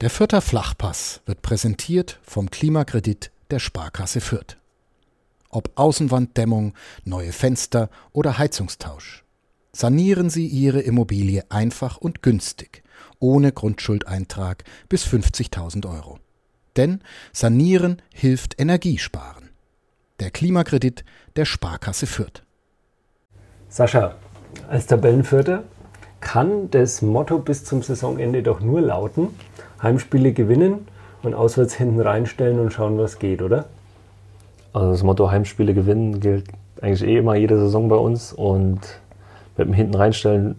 Der Fürther Flachpass wird präsentiert vom Klimakredit der Sparkasse Fürth. Ob Außenwanddämmung, neue Fenster oder Heizungstausch. Sanieren Sie Ihre Immobilie einfach und günstig, ohne Grundschuldeintrag bis 50.000 Euro. Denn Sanieren hilft Energiesparen. Der Klimakredit der Sparkasse Fürth. Sascha, als Tabellenvierter kann das Motto bis zum Saisonende doch nur lauten, Heimspiele gewinnen und auswärts hinten reinstellen und schauen, was geht, oder? Also das Motto Heimspiele gewinnen gilt eigentlich eh immer jede Saison bei uns und mit dem hinten reinstellen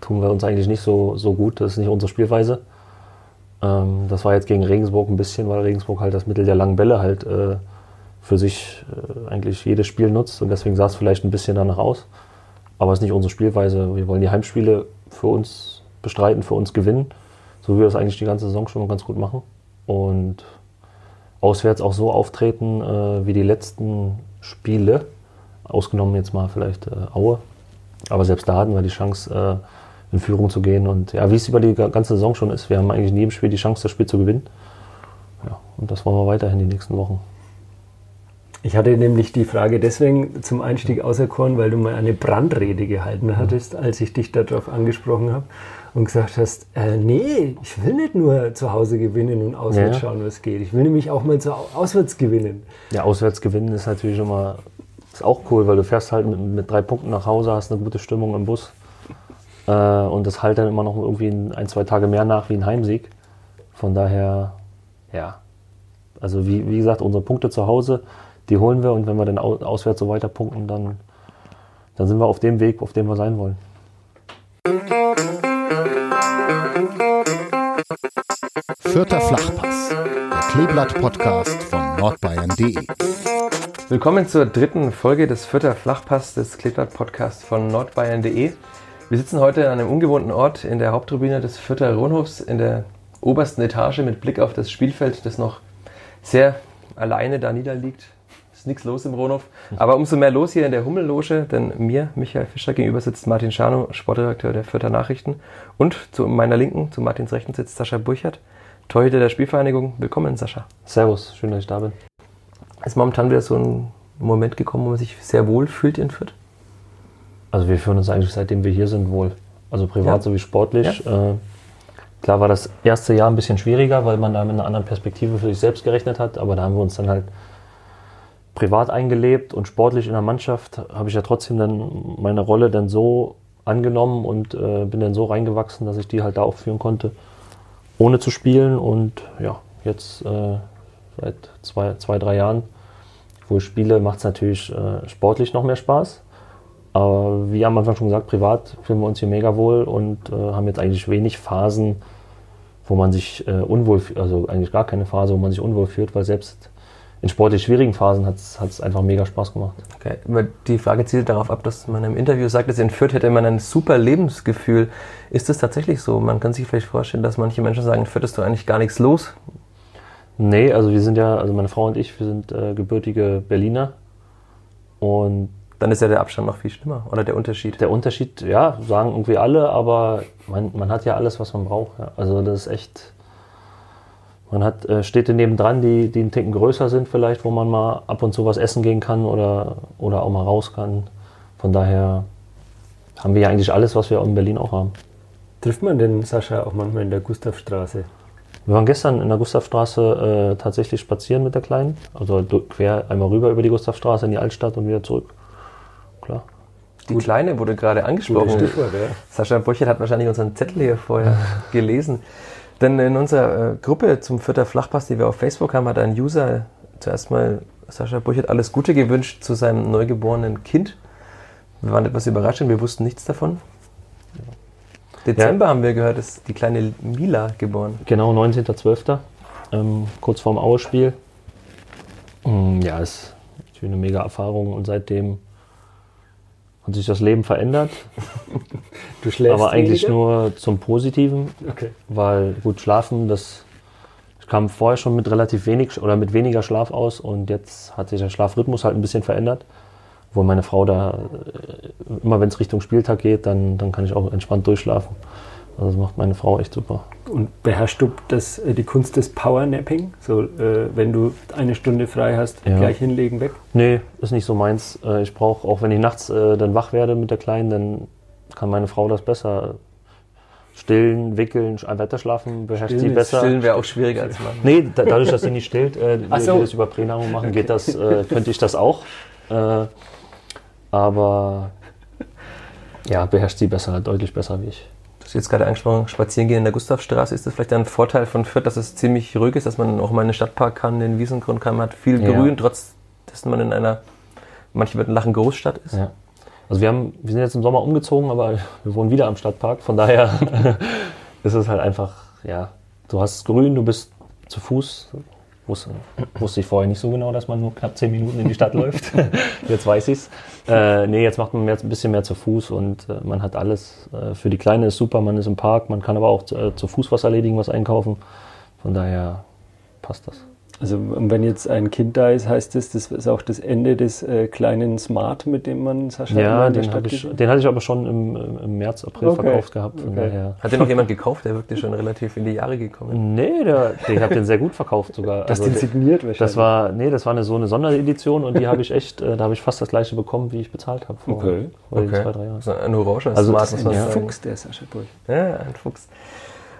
tun wir uns eigentlich nicht so, so gut. Das ist nicht unsere Spielweise. Ähm, das war jetzt gegen Regensburg ein bisschen, weil Regensburg halt das Mittel der langen Bälle halt äh, für sich äh, eigentlich jedes Spiel nutzt und deswegen sah es vielleicht ein bisschen danach aus. Aber es ist nicht unsere Spielweise. Wir wollen die Heimspiele für uns bestreiten, für uns gewinnen so wie wir es eigentlich die ganze Saison schon ganz gut machen. Und auswärts auch so auftreten äh, wie die letzten Spiele. Ausgenommen jetzt mal vielleicht äh, Aue. Aber selbst da hatten wir die Chance, äh, in Führung zu gehen. Und ja, wie es über die ganze Saison schon ist, wir haben eigentlich in jedem Spiel die Chance, das Spiel zu gewinnen. Ja, und das wollen wir weiterhin die nächsten Wochen. Ich hatte nämlich die Frage deswegen zum Einstieg auserkoren, weil du mal eine Brandrede gehalten hattest, als ich dich darauf angesprochen habe und gesagt hast, äh, nee, ich will nicht nur zu Hause gewinnen und auswärts ja. schauen, was geht. Ich will nämlich auch mal zu auswärts gewinnen. Ja, auswärts gewinnen ist natürlich immer ist auch cool, weil du fährst halt mit, mit drei Punkten nach Hause, hast eine gute Stimmung im Bus äh, und das halt dann immer noch irgendwie ein, zwei Tage mehr nach wie ein Heimsieg. Von daher, ja, also wie, wie gesagt, unsere Punkte zu Hause, die holen wir und wenn wir dann auswärts so weiter punkten, dann, dann sind wir auf dem Weg, auf dem wir sein wollen. Vierter Flachpass, der Kleeblatt-Podcast von nordbayern.de. Willkommen zur dritten Folge des Vierter Flachpass des Kleeblatt-Podcasts von nordbayern.de. Wir sitzen heute an einem ungewohnten Ort in der Haupttribüne des Vierter Rohnhofs in der obersten Etage mit Blick auf das Spielfeld, das noch sehr alleine da niederliegt ist nichts los im Rohnhof. Aber umso mehr los hier in der Hummelloge, denn mir, Michael Fischer, gegenüber sitzt Martin Schano, Sportredakteur der Fürther Nachrichten. Und zu meiner Linken, zu Martins Rechten sitzt Sascha Burchert, Torhüter der Spielvereinigung. Willkommen, Sascha. Servus, schön, dass ich da bin. Ist momentan wieder so ein Moment gekommen, wo man sich sehr wohl fühlt in Fürth? Also wir fühlen uns eigentlich, seitdem wir hier sind, wohl. Also privat ja. sowie sportlich. Ja. Äh, klar war das erste Jahr ein bisschen schwieriger, weil man da mit einer anderen Perspektive für sich selbst gerechnet hat, aber da haben wir uns dann halt privat eingelebt und sportlich in der Mannschaft habe ich ja trotzdem dann meine Rolle dann so angenommen und äh, bin dann so reingewachsen, dass ich die halt da auch führen konnte, ohne zu spielen. Und ja, jetzt äh, seit zwei, zwei, drei Jahren, wo ich spiele, macht es natürlich äh, sportlich noch mehr Spaß. Aber wie am Anfang schon gesagt, privat fühlen wir uns hier mega wohl und äh, haben jetzt eigentlich wenig Phasen, wo man sich äh, unwohl, also eigentlich gar keine Phase, wo man sich unwohl fühlt, weil selbst in sportlich schwierigen Phasen hat es einfach mega Spaß gemacht. Okay. Die Frage zielt darauf ab, dass man im Interview sagt, dass in Fürth hätte man ein super Lebensgefühl. Ist das tatsächlich so? Man kann sich vielleicht vorstellen, dass manche Menschen sagen, in Fürth ist doch eigentlich gar nichts los. Nee, also wir sind ja, also meine Frau und ich, wir sind äh, gebürtige Berliner. Und dann ist ja der Abstand noch viel schlimmer, oder der Unterschied? Der Unterschied, ja, sagen irgendwie alle, aber man, man hat ja alles, was man braucht. Ja. Also das ist echt man hat äh, Städte nebendran, die, die einen Ticken größer sind vielleicht, wo man mal ab und zu was essen gehen kann oder, oder auch mal raus kann. Von daher haben wir ja eigentlich alles, was wir in Berlin auch haben. Trifft man denn Sascha auch manchmal in der Gustavstraße? Wir waren gestern in der Gustavstraße äh, tatsächlich spazieren mit der Kleinen. Also quer einmal rüber über die Gustavstraße in die Altstadt und wieder zurück. Klar. Die Gut. Kleine wurde gerade angesprochen. Stichwort, ja. Sascha Burchert hat wahrscheinlich unseren Zettel hier vorher gelesen. Denn in unserer äh, Gruppe zum Vierter Flachpass, die wir auf Facebook haben, hat ein User zuerst mal Sascha Burchert alles Gute gewünscht zu seinem neugeborenen Kind. Wir waren etwas überrascht und wir wussten nichts davon. Dezember ja. haben wir gehört, ist die kleine Mila geboren. Genau, 19.12. Ähm, kurz vorm Ausspiel. Mm, ja, ist natürlich eine mega Erfahrung und seitdem hat sich das Leben verändert. du schläfst Aber eigentlich weniger? nur zum Positiven. Okay. Weil gut schlafen, das kam vorher schon mit relativ wenig oder mit weniger Schlaf aus und jetzt hat sich der Schlafrhythmus halt ein bisschen verändert. Wo meine Frau da, äh, immer wenn es Richtung Spieltag geht, dann, dann kann ich auch entspannt durchschlafen. Also das macht meine Frau echt super. Und beherrschst du das, äh, die Kunst des Powernapping? So, äh, wenn du eine Stunde frei hast, Ja. gleich hinlegen, weg? Nee, ist nicht so meins. Äh, Ich brauche, auch wenn ich nachts äh, dann wach werde mit der Kleinen, dann kann meine Frau das besser. Stillen, wickeln, sch- weiter schlafen, beherrscht sie Stillen ist- besser. Stillen wäre auch schwieriger als Mann. Nee, da, dadurch, dass sie nicht stillt, äh, Ach so. wir das über Pränahrung machen, geht das, äh, könnte ich das auch. Äh, aber ja, beherrscht sie besser, deutlich besser wie ich. Du hast jetzt gerade angesprochen, spazieren gehen in der Gustavstraße. Ist das vielleicht ein Vorteil von Fürth, dass es ziemlich ruhig ist, dass man auch mal in den Stadtpark kann, den Wiesengrund kann, man hat viel Ja. Grün, trotz dass man in einer, manche würden lachen, Großstadt ist? Ja. Also wir, haben, wir sind jetzt im Sommer umgezogen, aber wir wohnen wieder am Stadtpark. Von daher ist es halt einfach, ja, du hast Grün, du bist zu Fuß. Wusste, wusste ich vorher nicht so genau, dass man nur knapp zehn Minuten in die Stadt läuft. Jetzt weiß ich's. Äh, nee, jetzt macht man mehr, ein bisschen mehr zu Fuß und äh, man hat alles. Äh, für die Kleine ist super, man ist im Park, man kann aber auch äh, zu Fuß was erledigen, was einkaufen. Von daher passt das. Also wenn jetzt ein Kind da ist, heißt das, das ist auch das Ende des äh, kleinen Smart, mit dem man Sascha Ja, in der den, Stadt ich, den hatte ich aber schon im, im März, April Okay. verkauft gehabt. Von Okay. daher. Hat den noch jemand gekauft? Der wirkte schon relativ in die Jahre gekommen. Nee, der, ich habe den sehr gut verkauft sogar. Das Also, den signiert wahrscheinlich. das war, nee, das war eine, so eine Sonderedition und die habe ich echt, äh, da habe ich fast das gleiche bekommen, wie ich bezahlt habe vor, Okay. vor Okay. zwei, drei Jahren. Also ein orange Also Smart, das muss ist man ein. Fuchs, der Sascha Burg. Ja, ein Fuchs.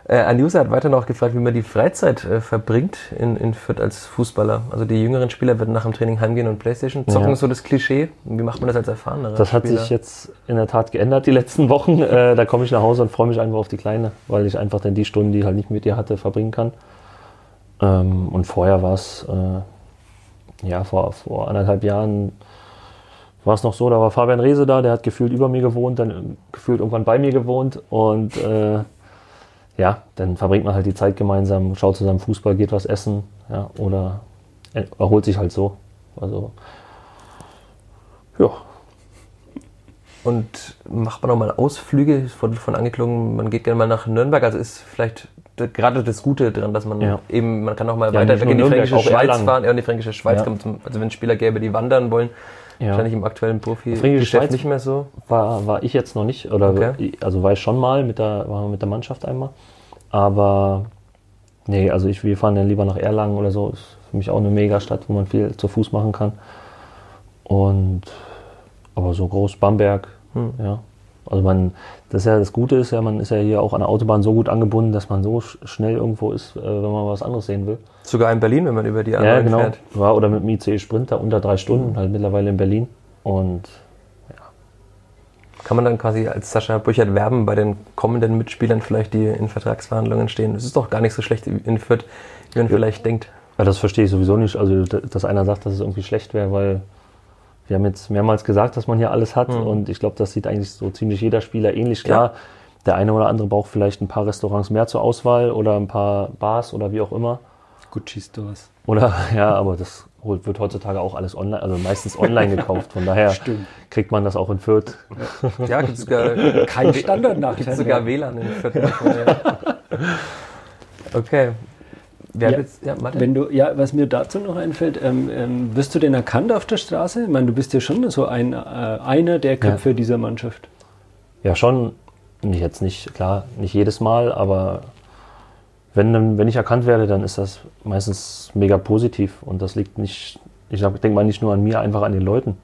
Äh, ein User hat weiter noch gefragt, wie man die Freizeit äh, verbringt in, in Fürth als Fußballer. Also die jüngeren Spieler werden nach dem Training heimgehen und Playstation zocken, Ja. so das Klischee. Wie macht man das als erfahrener Das hat Spieler? sich jetzt in der Tat geändert die letzten Wochen. Äh, da komme ich nach Hause und freue mich einfach auf die Kleine, weil ich einfach dann die Stunden, die ich halt nicht mit ihr hatte, verbringen kann. Ähm, und vorher war es, äh, ja, vor, vor anderthalb Jahren war es noch so, da war Fabian Rehse da, der hat gefühlt über mir gewohnt, dann gefühlt irgendwann bei mir gewohnt und äh, ja, dann verbringt man halt die Zeit gemeinsam, schaut zusammen Fußball, geht was essen, ja, oder er- erholt sich halt so. Also, ja, Und macht man auch mal Ausflüge, von, von angeklungen, man geht gerne mal nach Nürnberg, also ist vielleicht gerade das Gute dran, dass man Ja. eben, man kann auch mal Ja, weiter weg in die Nürnberg, fränkische Schweiz fahren, ja, in die fränkische Schweiz Ja. kommt zum, also wenn es Spieler gäbe, die wandern wollen, ja. wahrscheinlich im aktuellen Profi-Geschäft Schweiz- nicht mehr so. War, war ich jetzt noch nicht, oder Okay. also war ich schon mal mit der, war mit der Mannschaft einmal. Aber nee, also ich, wir fahren dann lieber nach Erlangen oder so. Ist für mich auch eine Megastadt, wo man viel zu Fuß machen kann. Und aber so groß Bamberg, Hm. ja. Also man, das ist ja das Gute ist ja, man ist ja hier auch an der Autobahn so gut angebunden, dass man so sch- schnell irgendwo ist, äh, wenn man was anderes sehen will. Sogar in Berlin, wenn man über die Ja, A9 genau. fährt. Ja, oder mit dem ICE Sprinter unter drei Stunden, halt mittlerweile in Berlin. Und Kann man dann quasi als Sascha Büchert werben bei den kommenden Mitspielern vielleicht, die in Vertragsverhandlungen stehen? Es ist doch gar nicht so schlecht in Fürth, wie man vielleicht denkt. Ja, das verstehe ich sowieso nicht. Also, dass einer sagt, dass es irgendwie schlecht wäre, weil wir haben jetzt mehrmals gesagt, dass man hier alles hat. Mhm. Und ich glaube, das sieht eigentlich so ziemlich jeder Spieler ähnlich klar. Der eine oder andere braucht vielleicht ein paar Restaurants mehr zur Auswahl oder ein paar Bars oder wie auch immer. Gucci Stores. Oder ja, aber das wird heutzutage auch alles online, also meistens online gekauft. Von daher Stimmt. kriegt man das auch in Fürth. Ja, gibt sogar, Kein Standardnachteil. gibt's sogar WLAN in Fürth. Ja. Okay. Haben Ja. jetzt, ja, Martin. Wenn du, ja, was mir dazu noch einfällt, ähm, ähm, wirst du denn erkannt auf der Straße? Ich meine, du bist ja schon so ein, äh, einer der Köpfe dieser Mannschaft. Ja, schon. Nicht jetzt nicht, klar, nicht jedes Mal, aber wenn, dann- wenn ich erkannt werde, dann ist das meistens mega positiv. Und das liegt nicht, ich denke mal nicht nur an mir, einfach an den Leuten.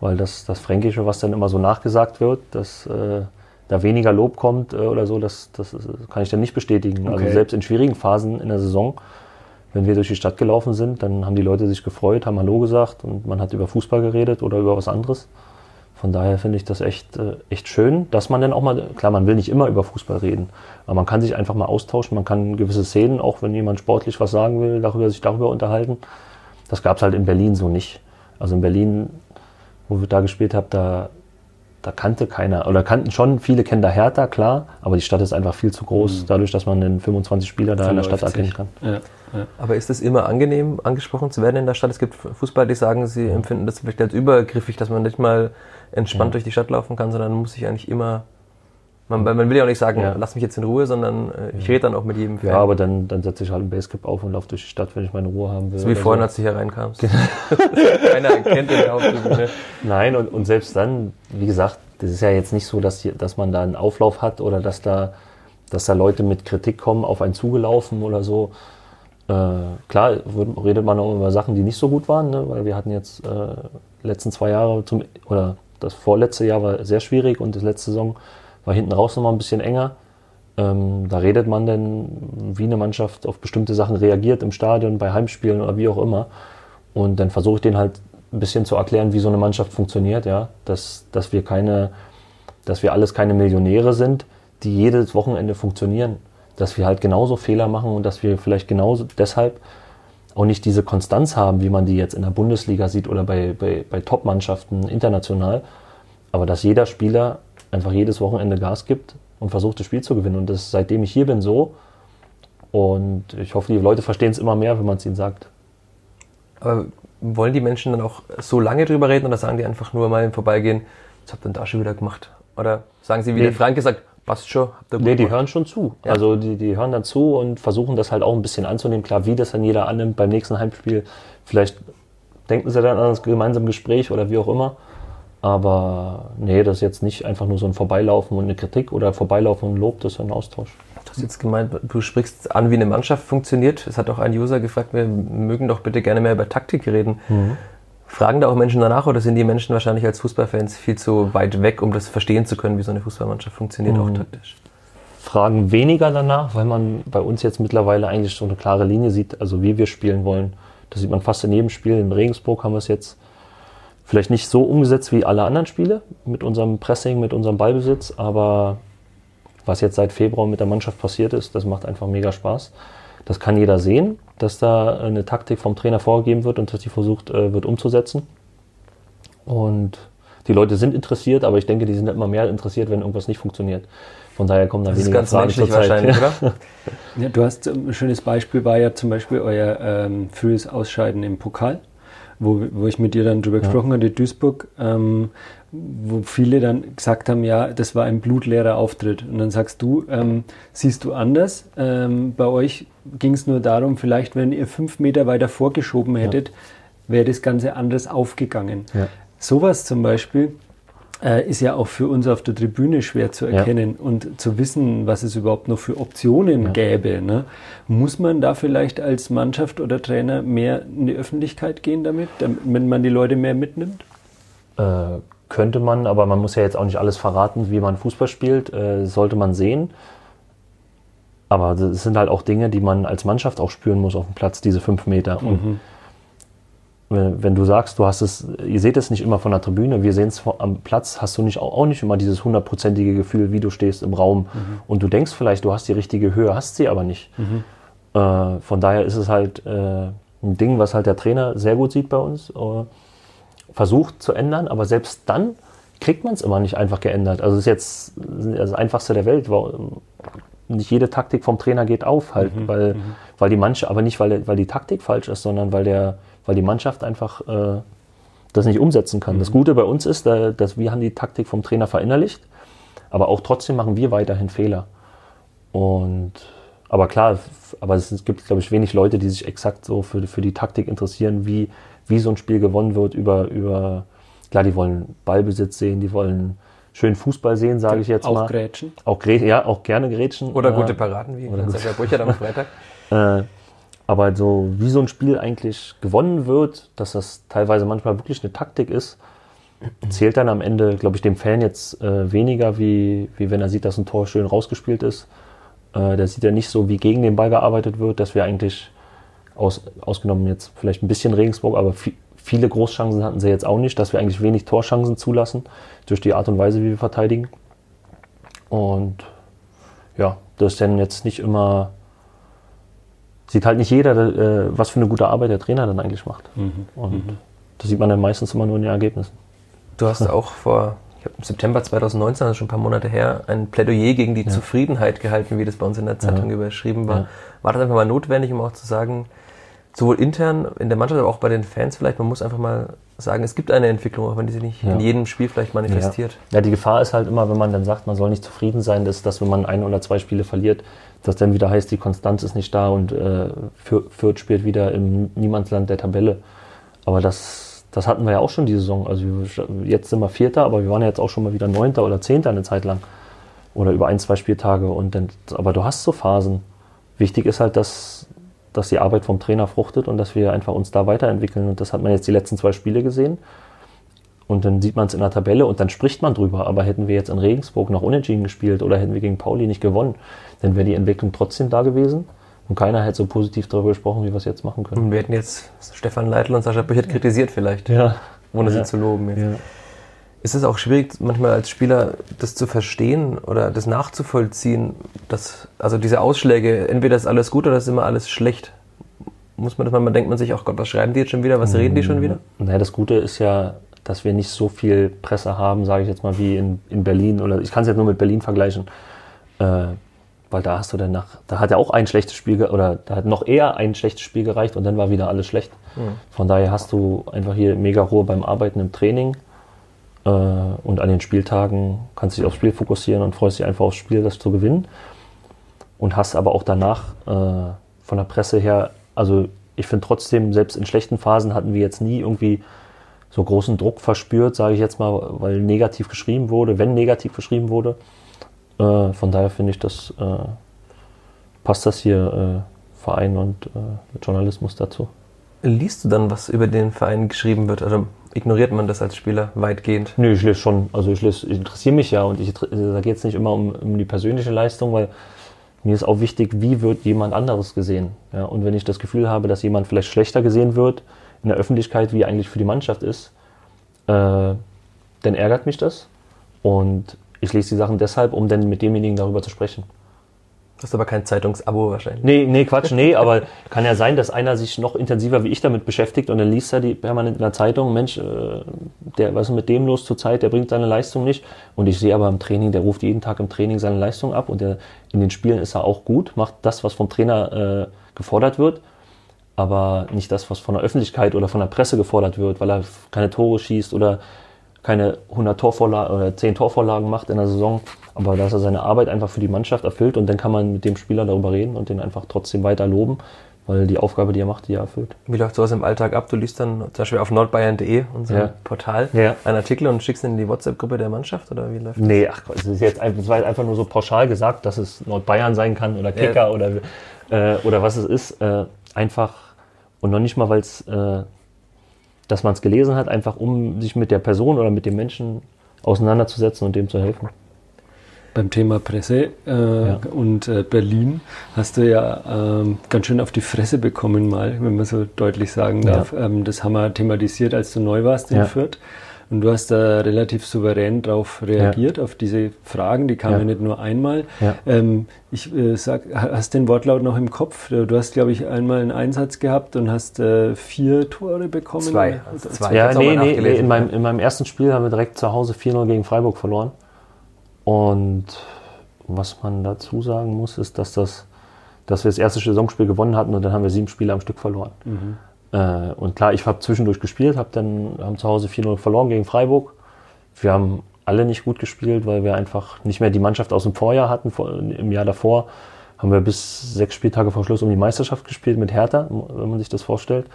Weil das, das Fränkische, was dann immer so nachgesagt wird, dass äh, da weniger Lob kommt äh, oder so, das, das kann ich dann nicht bestätigen. Okay. Also selbst in schwierigen Phasen in der Saison, wenn wir durch die Stadt gelaufen sind, dann haben die Leute sich gefreut, haben Hallo gesagt und man hat über Fußball geredet oder über was anderes. Von daher finde ich das echt, äh, echt schön, dass man dann auch mal, klar, man will nicht immer über Fußball reden, aber man kann sich einfach mal austauschen, man kann gewisse Szenen, auch wenn jemand sportlich was sagen will, darüber, sich darüber unterhalten. Das gab es halt in Berlin so nicht. Also in Berlin, wo wir da gespielt haben, da, da kannte keiner, oder kannten schon, viele kennen da Hertha, klar, aber die Stadt ist einfach viel zu groß, dadurch, dass man den 25 Spieler da in der Stadt erkennen kann. Ja, ja. Aber ist es immer angenehm, angesprochen zu werden in der Stadt? Es gibt Fußballer, die sagen, sie empfinden das vielleicht als übergriffig, dass man nicht mal entspannt durch die Stadt laufen kann, sondern man muss sich eigentlich immer. Man, man will ja auch nicht sagen, Ja. lass mich jetzt in Ruhe, sondern äh, ich rede dann auch mit jedem Fan. Ja, aber dann, dann setze ich halt ein Basecap auf und laufe durch die Stadt, wenn ich meine Ruhe haben will. so wie vorhin, so. als du hier reinkamst. Keiner erkennt den Haupttribüne. Nein, und, und selbst dann, wie gesagt, das ist ja jetzt nicht so, dass, hier, dass man da einen Auflauf hat oder dass da dass da Leute mit Kritik kommen, auf einen zugelaufen oder so. Äh, klar, redet man auch über Sachen, die nicht so gut waren, ne? weil wir hatten jetzt äh, letzten zwei Jahre zum, oder das vorletzte Jahr war sehr schwierig und das letzte Saison war hinten raus nochmal ein bisschen enger. Ähm, da redet man dann, wie eine Mannschaft auf bestimmte Sachen reagiert im Stadion, bei Heimspielen oder wie auch immer. Und dann versuche ich den halt ein bisschen zu erklären, wie so eine Mannschaft funktioniert, ja, dass, dass wir keine, dass wir alles keine Millionäre sind, die jedes Wochenende funktionieren, dass wir halt genauso Fehler machen und dass wir vielleicht genauso deshalb auch nicht diese Konstanz haben, wie man die jetzt in der Bundesliga sieht oder bei, bei, bei Top-Mannschaften international, aber dass jeder Spieler einfach jedes Wochenende Gas gibt und versucht, das Spiel zu gewinnen. Und das ist, seitdem ich hier bin, so. Und ich hoffe, die Leute verstehen es immer mehr, wenn man es ihnen sagt. Aber wollen die Menschen dann auch so lange drüber reden oder sagen die einfach nur mal im Vorbeigehen, was habt ihr denn da schon wieder gemacht? Oder sagen sie, wie nee. der Frank gesagt, passt schon, habt ihr gut Nee, die gemacht. hören schon zu. Ja. Also die, die hören dann zu und versuchen das halt auch ein bisschen anzunehmen. Klar, wie das dann jeder annimmt beim nächsten Heimspiel, vielleicht denken sie dann an das gemeinsame Gespräch oder wie auch immer. Aber nee, das ist jetzt nicht einfach nur so ein Vorbeilaufen und eine Kritik oder Vorbeilaufen und Lob, das ist ein Austausch. Du hast jetzt gemeint, du sprichst an, wie eine Mannschaft funktioniert. Es hat auch ein User gefragt, wir mögen doch bitte gerne mehr über Taktik reden. Mhm. Fragen da auch Menschen danach oder sind die Menschen wahrscheinlich als Fußballfans viel zu weit weg, um das verstehen zu können, wie so eine Fußballmannschaft funktioniert, mhm. auch taktisch? Fragen weniger danach, weil man bei uns jetzt mittlerweile eigentlich so eine klare Linie sieht, also wie wir spielen wollen. Das sieht man fast in jedem Spiel. In Regensburg haben wir es jetzt Vielleicht nicht so umgesetzt wie alle anderen Spiele mit unserem Pressing, mit unserem Ballbesitz, aber was jetzt seit Februar mit der Mannschaft passiert ist, das macht einfach mega Spaß. Das kann jeder sehen, dass da eine Taktik vom Trainer vorgegeben wird und dass die versucht äh, wird umzusetzen. Und die Leute sind interessiert, aber ich denke, die sind immer mehr interessiert, wenn irgendwas nicht funktioniert. Von daher kommen da das weniger ist ganz Fragen zur Zeit. Wahrscheinlich, ja. oder? Ja, du hast ein schönes Beispiel war ja zum Beispiel euer ähm, frühes Ausscheiden im Pokal wo, wo ich mit dir dann drüber ja. gesprochen hatte, Duisburg, ähm, wo viele dann gesagt haben, ja, das war ein blutleerer Auftritt. Und dann sagst du, ähm, siehst du anders? Ähm, bei euch ging es nur darum, vielleicht wenn ihr fünf Meter weiter vorgeschoben hättet, ja. wäre das Ganze anders aufgegangen. Ja. Sowas zum Beispiel äh, ist ja auch für uns auf der Tribüne schwer zu erkennen ja. und zu wissen, was es überhaupt noch für Optionen ja. gäbe. Ne? Muss man da vielleicht als Mannschaft oder Trainer mehr in die Öffentlichkeit gehen damit, wenn man die Leute mehr mitnimmt? Äh, könnte man, aber man muss ja jetzt auch nicht alles verraten, wie man Fußball spielt. Äh, sollte man sehen. Aber es sind halt auch Dinge, die man als Mannschaft auch spüren muss auf dem Platz, diese fünf Meter. Und mhm wenn du sagst, du hast es, ihr seht es nicht immer von der Tribüne, wir sehen es am Platz, hast du nicht auch nicht immer dieses hundertprozentige Gefühl, wie du stehst im Raum mhm. und du denkst vielleicht, du hast die richtige Höhe, hast sie aber nicht. Mhm. Äh, von daher ist es halt äh, ein Ding, was halt der Trainer sehr gut sieht bei uns, äh, versucht zu ändern, aber selbst dann kriegt man es immer nicht einfach geändert. Also es ist jetzt das Einfachste der Welt. Nicht jede Taktik vom Trainer geht auf, halt, mhm. weil, mhm. weil die manche, aber nicht weil, weil die Taktik falsch ist, sondern weil der weil die Mannschaft einfach äh, das nicht umsetzen kann. Mhm. Das Gute bei uns ist, dass wir haben die Taktik vom Trainer verinnerlicht, aber auch trotzdem machen wir weiterhin Fehler. Und aber klar, aber es gibt, glaube ich, wenig Leute, die sich exakt so für, für die Taktik interessieren, wie, wie so ein Spiel gewonnen wird über, über, klar, die wollen Ballbesitz sehen, die wollen schön Fußball sehen, sage ich jetzt auch mal. Auch Grätschen. Auch, ja, auch gerne Grätschen. Oder äh, gute Paraden, wie oder Sascha Brücher am Freitag. äh, aber so wie so ein Spiel eigentlich gewonnen wird, dass das teilweise manchmal wirklich eine Taktik ist, zählt dann am Ende, glaube ich, dem Fan jetzt äh, weniger, wie, wie wenn er sieht, dass ein Tor schön rausgespielt ist. Äh, der sieht ja nicht so, wie gegen den Ball gearbeitet wird, dass wir eigentlich, aus, ausgenommen jetzt vielleicht ein bisschen Regensburg, aber viel, viele Großchancen hatten sie jetzt auch nicht, dass wir eigentlich wenig Torchancen zulassen durch die Art und Weise, wie wir verteidigen. Und ja, das ist dann jetzt nicht immer sieht halt nicht jeder, äh, was für eine gute Arbeit der Trainer dann eigentlich macht. Mhm. Und mhm. das sieht man dann meistens immer nur in den Ergebnissen. Du hast auch vor, ich glaube im September 2019, also schon ein paar Monate her, ein Plädoyer gegen die ja. Zufriedenheit gehalten, wie das bei uns in der Zeitung ja. überschrieben war. Ja. War das einfach mal notwendig, um auch zu sagen, sowohl intern in der Mannschaft, aber auch bei den Fans vielleicht, man muss einfach mal sagen, es gibt eine Entwicklung, auch wenn die sich nicht ja. in jedem Spiel vielleicht manifestiert. Ja. ja. die Gefahr ist halt immer, wenn man dann sagt, man soll nicht zufrieden sein, dass, dass wenn man ein oder zwei Spiele verliert, dass dann wieder heißt, die Konstanz ist nicht da und äh, Fürth spielt wieder im Niemandsland der Tabelle. Aber das, das hatten wir ja auch schon die Saison. Also jetzt sind wir Vierter, aber wir waren ja jetzt auch schon mal wieder Neunter oder Zehnter eine Zeit lang. oder über ein, zwei Spieltage. Und dann, aber du hast so Phasen. Wichtig ist halt, dass, dass die Arbeit vom Trainer fruchtet und dass wir einfach uns da weiterentwickeln. Und das hat man jetzt die letzten zwei Spiele gesehen. Und dann sieht man es in der Tabelle und dann spricht man drüber. Aber hätten wir jetzt in Regensburg noch unentschieden gespielt oder hätten wir gegen Pauli nicht gewonnen, dann wäre die Entwicklung trotzdem da gewesen. Und keiner hätte so positiv darüber gesprochen, wie wir es jetzt machen können. Und wir hätten jetzt Stefan Leitl und Sascha Büchert kritisiert vielleicht, Ja. ohne Ja. sie zu loben. Jetzt. ja. Ist es auch schwierig, manchmal als Spieler das zu verstehen oder das nachzuvollziehen, dass, also diese Ausschläge, entweder ist alles gut oder ist immer alles schlecht? Muss man das manchmal, denkt man sich, ach Gott, was schreiben die jetzt schon wieder, was reden die schon wieder? Naja, das Gute ist ja, dass wir nicht so viel Presse haben, sage ich jetzt mal, wie in, in Berlin. Oder ich kann es jetzt nur mit Berlin vergleichen. Äh, weil da hast du dann nach, da hat ja auch ein schlechtes Spiel, oder da hat noch eher ein schlechtes Spiel gereicht und dann war wieder alles schlecht. Von daher hast du einfach hier mega Ruhe beim Arbeiten im Training. Äh, und an den Spieltagen kannst du dich aufs Spiel fokussieren und freust dich einfach aufs Spiel, das zu gewinnen. Und hast aber auch danach äh, von der Presse her, also ich finde trotzdem, selbst in schlechten Phasen hatten wir jetzt nie irgendwie so großen Druck verspürt, sage ich jetzt mal, weil negativ geschrieben wurde, wenn negativ geschrieben wurde. Äh, von daher finde ich, das äh, passt das hier äh, Verein und äh, Journalismus dazu. Liest du dann, was über den Verein geschrieben wird? Oder ignoriert man das als Spieler weitgehend? Nö, ich lese schon, also ich, lese, ich interessiere mich ja und ich, da geht es nicht immer um, um die persönliche Leistung, weil mir ist auch wichtig, wie wird jemand anderes gesehen. Ja, und wenn ich das Gefühl habe, dass jemand vielleicht schlechter gesehen wird in der Öffentlichkeit, wie er eigentlich für die Mannschaft ist, äh, dann ärgert mich das. Und ich lese die Sachen deshalb, um dann mit demjenigen darüber zu sprechen. Du hast aber kein Zeitungsabo wahrscheinlich. Nee, nee, Quatsch, nee, aber kann ja sein, dass einer sich noch intensiver wie ich damit beschäftigt und dann liest er die permanent in der Zeitung, Mensch, äh, der, was ist mit dem los zur Zeit, der bringt seine Leistung nicht. Und ich sehe aber im Training, der ruft jeden Tag im Training seine Leistung ab und der, in den Spielen ist er auch gut, macht das, was vom Trainer äh, gefordert wird, aber nicht das, was von der Öffentlichkeit oder von der Presse gefordert wird, weil er keine Tore schießt oder keine 100 Torvorlagen oder 10 Torvorlagen macht in der Saison, aber dass er seine Arbeit einfach für die Mannschaft erfüllt und dann kann man mit dem Spieler darüber reden und den einfach trotzdem weiter loben, weil die Aufgabe, die er macht, die er erfüllt. Wie läuft sowas im Alltag ab? Du liest dann zum Beispiel auf nordbayern.de, unserem Ja. Portal, Ja. einen Artikel und schickst ihn in die WhatsApp-Gruppe der Mannschaft? Oder wie läuft das? Nee, ach Gott, es ist jetzt einfach, es war jetzt einfach nur so pauschal gesagt, dass es Nordbayern sein kann oder Kicker Ja. oder, äh, oder was es ist. Äh, einfach und noch nicht mal, weil es, äh, dass man es gelesen hat, einfach um sich mit der Person oder mit dem Menschen auseinanderzusetzen und dem zu helfen. Beim Thema Presse äh, Ja. und äh, Berlin hast du ja ähm, ganz schön auf die Fresse bekommen mal, wenn man so deutlich sagen Ja. darf. Ähm, das haben wir thematisiert, als du neu warst in Ja. Fürth. Und du hast da relativ souverän darauf reagiert, auf diese Fragen. Die kamen Ja. nicht nur einmal. Ja. Ähm, ich äh, sag, ha- hast den Wortlaut noch im Kopf? Du hast, glaube ich, einmal einen Einsatz gehabt und hast äh, vier Tore bekommen. Zwei. Also zwei. Ja, nee, nee, nee in, meinem, in meinem ersten Spiel haben wir direkt zu Hause 4-0 gegen Freiburg verloren. Und was man dazu sagen muss, ist, dass, das, dass wir das erste Saisonspiel gewonnen hatten und dann haben wir sieben Spiele am Stück verloren. Äh, und klar, ich habe zwischendurch gespielt, hab dann, haben zu Hause 4-0 verloren gegen Freiburg. Wir haben alle nicht gut gespielt, weil wir einfach nicht mehr die Mannschaft aus dem Vorjahr hatten. Vor, Im Jahr davor haben wir bis sechs Spieltage vor Schluss um die Meisterschaft gespielt mit Hertha, wenn man sich das vorstellt.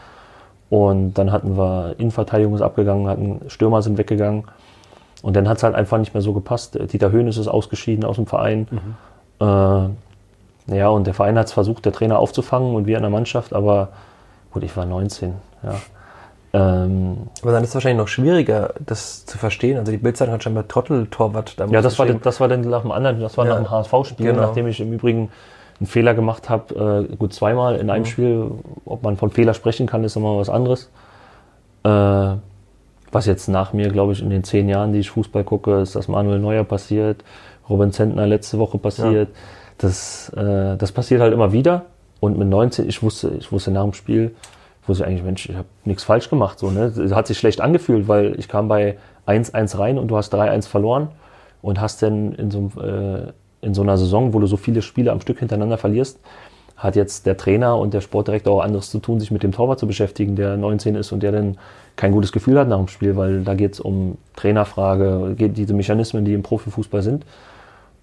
Und dann hatten wir Innenverteidigung ist abgegangen, hatten Stürmer sind weggegangen. Und dann hat es halt einfach nicht mehr so gepasst. Dieter Höhnes ist ausgeschieden aus dem Verein. Äh, ja, und der Verein hat es versucht, der Trainer aufzufangen und wir in der Mannschaft, aber gut, ich war 19. Ja. Ähm, Aber dann ist es wahrscheinlich noch schwieriger, das zu verstehen. Also die Bildzeitung hat scheinbar Trottel-Torwart damals ja, das war, das war dann nach dem anderen, das war Ja, nach dem HSV-Spiel, genau. nachdem ich im Übrigen einen Fehler gemacht habe, äh, gut zweimal in einem Spiel. Ob man von Fehler sprechen kann, ist immer was anderes. Äh, was jetzt nach mir, glaube ich, in den zehn Jahren, die ich Fußball gucke, ist, dass Manuel Neuer passiert, Robin Zentner letzte Woche passiert. Das, äh, das passiert halt immer wieder. Und mit 19, ich wusste, ich wusste nach dem Spiel, wusste ich eigentlich, Mensch, ich habe nichts falsch gemacht. So, ne? Es hat sich schlecht angefühlt, weil ich kam bei 1-1 rein und du hast 3-1 verloren und hast dann in so, äh, in so einer Saison, wo du so viele Spiele am Stück hintereinander verlierst, hat jetzt der Trainer und der Sportdirektor auch anderes zu tun, sich mit dem Torwart zu beschäftigen, der 19 ist und der dann kein gutes Gefühl hat nach dem Spiel, weil da geht es um Trainerfrage, geht diese Mechanismen, die im Profifußball sind.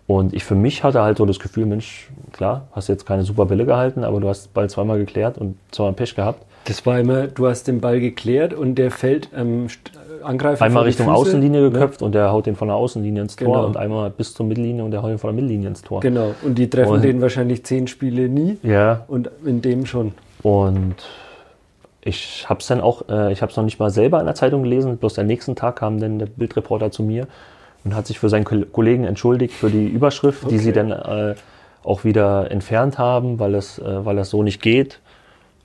Und ich für mich hatte halt so das Gefühl, Mensch, klar, hast jetzt keine super Bälle gehalten, aber du hast den Ball zweimal geklärt und zweimal Pech gehabt. Das war immer, du hast den Ball geklärt und der fällt ähm, st- Angreifer einmal Richtung Füße, Außenlinie ne? geköpft und der haut den von der Außenlinie ins Tor Genau. und einmal bis zur Mittellinie und der haut den von der Mittellinie ins Tor. Genau. Und die treffen Und- den wahrscheinlich zehn Spiele nie Ja, und in dem schon. und ich habe es dann auch, äh, ich habe es noch nicht mal selber in der Zeitung gelesen, bloß am nächsten Tag kam dann der Bildreporter zu mir und hat sich für seinen Kol- Kollegen entschuldigt für die Überschrift, die sie Okay. dann äh, auch wieder entfernt haben, weil es, äh, weil das so nicht geht.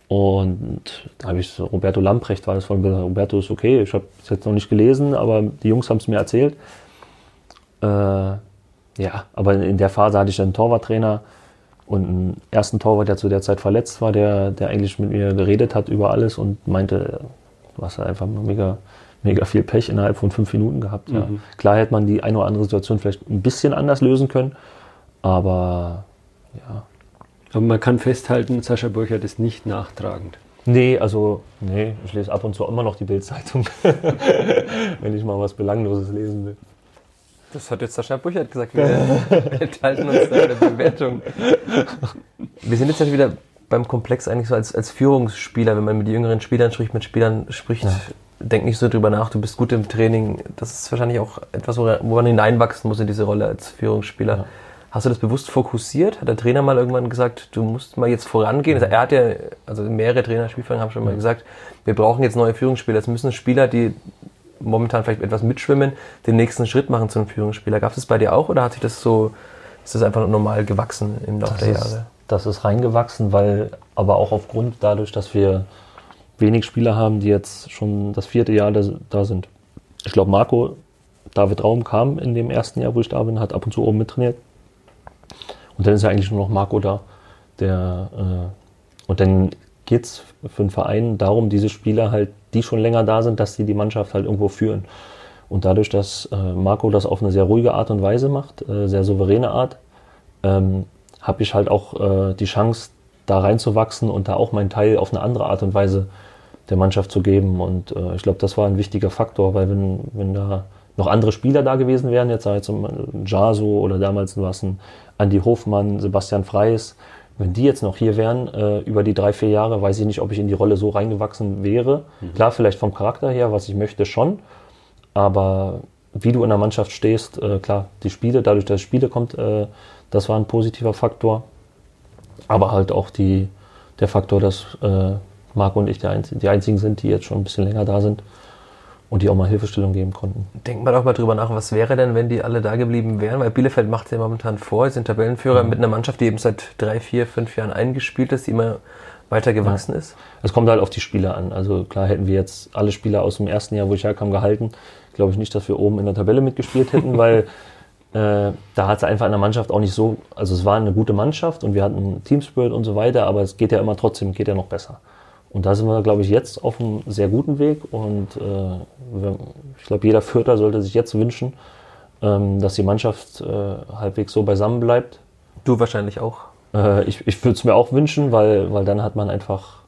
Und da habe ich Roberto Lamprecht war das von Roberto ist okay, ich habe es jetzt noch nicht gelesen, aber die Jungs haben es mir erzählt. Äh, ja, aber in der Phase hatte ich dann einen Torwarttrainer und einen ersten Torwart, der zu der Zeit verletzt war, der, der eigentlich mit mir geredet hat über alles und meinte, du hast einfach mega, mega viel Pech innerhalb von fünf Minuten gehabt. Ja. Klar hätte man die eine oder andere Situation vielleicht ein bisschen anders lösen können, aber ja. Aber man kann festhalten, Sascha Burchert ist nicht nachtragend. Nee, also, nee, ich lese ab und zu immer noch die Bildzeitung, wenn ich mal was Belangloses lesen will. Das hat jetzt Sascha Burchert gesagt. Wir enthalten uns da der Bewertung. Wir sind jetzt ja wieder beim Komplex eigentlich so als, als Führungsspieler, wenn man mit jüngeren Spielern spricht, mit Spielern spricht, denk nicht so drüber nach, du bist gut im Training. Das ist wahrscheinlich auch etwas, wo man hineinwachsen muss in diese Rolle als Führungsspieler. Ja. Hast du das bewusst fokussiert? Hat der Trainer mal irgendwann gesagt, du musst mal jetzt vorangehen? Also er hat ja, also mehrere Trainer, Spielfang haben schon mal gesagt, wir brauchen jetzt neue Führungsspieler. Es müssen Spieler, die momentan vielleicht etwas mitschwimmen, den nächsten Schritt machen zum Führungsspieler. Gab es das bei dir auch oder hat sich das so, ist das einfach normal gewachsen im Laufe der ist, Jahre? das ist reingewachsen, weil aber auch aufgrund dadurch, dass wir wenig Spieler haben, die jetzt schon das vierte Jahr da, sind. Ich glaube, Marco, David Raum kam in dem ersten Jahr, wo ich da bin, hat ab und zu oben mittrainiert. Und dann ist ja eigentlich nur noch Marco da. Der, äh, und dann geht es für den Verein darum, diese Spieler halt, die schon länger da sind, dass sie die Mannschaft halt irgendwo führen. Und dadurch, dass äh, Marco das auf eine sehr ruhige Art und Weise macht, äh, sehr souveräne Art, ähm, habe ich halt auch äh, die Chance, da reinzuwachsen und da auch meinen Teil auf eine andere Art und Weise der Mannschaft zu geben. Und äh, ich glaube, das war ein wichtiger Faktor, weil wenn, wenn da noch andere Spieler da gewesen wären, jetzt sei es ein Jaso oder damals war es ein Andi Hofmann, Sebastian Freis, wenn die jetzt noch hier wären, äh, über die drei, vier Jahre, weiß ich nicht, ob ich in die Rolle so reingewachsen wäre. Klar, vielleicht vom Charakter her, was ich möchte, schon. Aber wie du in der Mannschaft stehst, äh, klar, die Spiele, dadurch, dass Spiele kommt, äh, das war ein positiver Faktor. Aber halt auch die, der Faktor, dass äh, Marco und ich die, einz die einzigen sind, die jetzt schon ein bisschen länger da sind und die auch mal Hilfestellung geben konnten. Denkt man doch mal drüber nach, was wäre denn, wenn die alle da geblieben wären? Weil Bielefeld macht es ja momentan vor, sie sind Tabellenführer mit einer Mannschaft, die eben seit drei, vier, fünf Jahren eingespielt ist, die immer weiter gewachsen ist. Es kommt halt auf die Spieler an. Also klar hätten wir jetzt alle Spieler aus dem ersten Jahr, wo ich herkam, gehalten. Glaube ich nicht, dass wir oben in der Tabelle mitgespielt hätten, weil äh, da hat es einfach in der Mannschaft auch nicht so, also es war eine gute Mannschaft und wir hatten Teamspirit und so weiter, aber es geht ja immer trotzdem, geht ja noch besser. Und da sind wir, glaube ich, jetzt auf einem sehr guten Weg und äh, ich glaube, jeder Vierter sollte sich jetzt wünschen, ähm, dass die Mannschaft äh, halbwegs so beisammen bleibt. Du wahrscheinlich auch. Äh, ich ich würde es mir auch wünschen, weil, weil dann hat man einfach,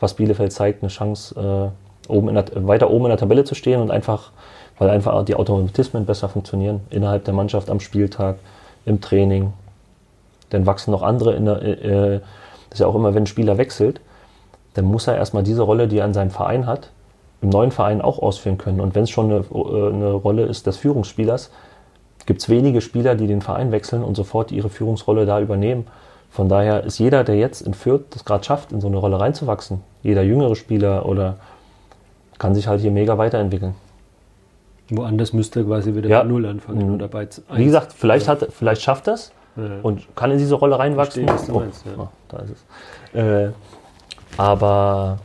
was Bielefeld zeigt, eine Chance, äh, oben in der, weiter oben in der Tabelle zu stehen und einfach, weil einfach die Automatismen besser funktionieren innerhalb der Mannschaft am Spieltag, im Training. Dann wachsen noch andere in der, äh, das ist ja auch immer, wenn ein Spieler wechselt, dann muss er erstmal diese Rolle, die er an seinem Verein hat, im neuen Verein auch ausführen können. Und wenn es schon eine, äh, eine Rolle ist des Führungsspielers, gibt es wenige Spieler, die den Verein wechseln und sofort ihre Führungsrolle da übernehmen. Von daher ist jeder, der jetzt in Fürth das gerade schafft, in so eine Rolle reinzuwachsen, jeder jüngere Spieler oder kann sich halt hier mega weiterentwickeln. Woanders müsste er quasi wieder Ja. bei Null anfangen Mhm. oder bei z- Wie eins. gesagt, vielleicht, hat, vielleicht schafft das Ja. und kann in diese Rolle reinwachsen. Verstehe, was du Oh, meinst, ja. ah, da ist es. Äh, aber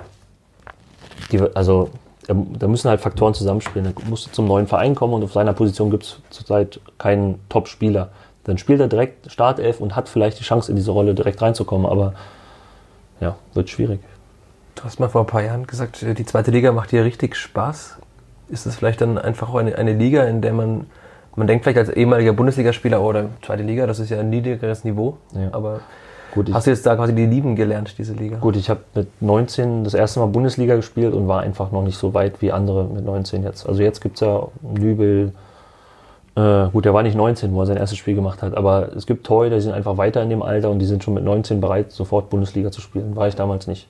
die, also da da müssen halt Faktoren zusammenspielen. Er muss zum neuen Verein kommen und auf seiner Position gibt es zurzeit keinen Top-Spieler. Dann spielt er direkt Startelf und hat vielleicht die Chance, in diese Rolle direkt reinzukommen. Aber ja, wird schwierig. Du hast mal vor ein paar Jahren gesagt, äh, die zweite Liga macht dir richtig Spaß. Ist es vielleicht dann einfach auch eine, eine Liga, in der man, man denkt vielleicht als ehemaliger Bundesligaspieler, oh, oder zweite Liga, das ist ja ein niedrigeres Niveau, Ja. aber Gut, hast du jetzt da quasi die lieben gelernt, diese Liga? gut, ich habe mit 19 das erste Mal Bundesliga gespielt und war einfach noch nicht so weit wie andere mit 19 jetzt. Also jetzt gibt es ja Nübel, äh, gut, der war nicht 19, wo er sein erstes Spiel gemacht hat, aber es gibt Torhüter, die sind einfach weiter in dem Alter und die sind schon mit 19 bereit, sofort Bundesliga zu spielen. War ich damals nicht.